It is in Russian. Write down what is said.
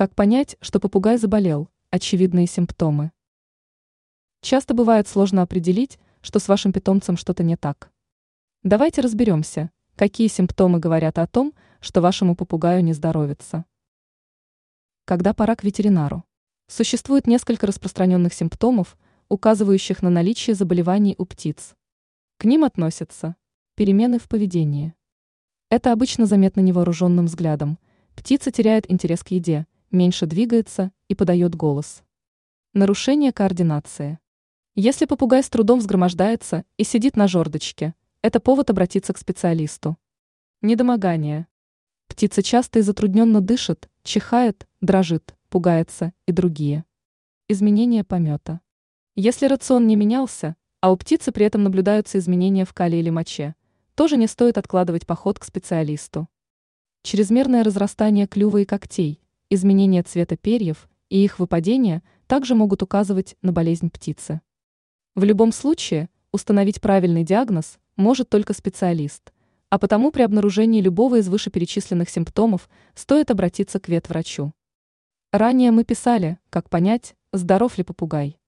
Как понять, что попугай заболел? Очевидные симптомы. Часто бывает сложно определить, что с вашим питомцем что-то не так. Давайте разберемся, какие симптомы говорят о том, что вашему попугаю не здоровится. Когда пора к ветеринару? Существует несколько распространенных симптомов, указывающих на наличие заболеваний у птиц. К ним относятся перемены в поведении. Это обычно заметно невооруженным взглядом. Птица теряет интерес к еде, меньше двигается и подает голос. Нарушение координации. Если попугай с трудом взгромождается и сидит на жердочке, это повод обратиться к специалисту. Недомогание. Птица часто и затрудненно дышит, чихает, дрожит, пугается и другие. Изменение помета. Если рацион не менялся, а у птицы при этом наблюдаются изменения в калии или моче, тоже не стоит откладывать поход к специалисту. Чрезмерное разрастание клюва и когтей, изменение цвета перьев и их выпадение также могут указывать на болезнь птицы. В любом случае, установить правильный диагноз может только специалист, а потому при обнаружении любого из вышеперечисленных симптомов стоит обратиться к ветврачу. Ранее мы писали, как понять, здоров ли попугай.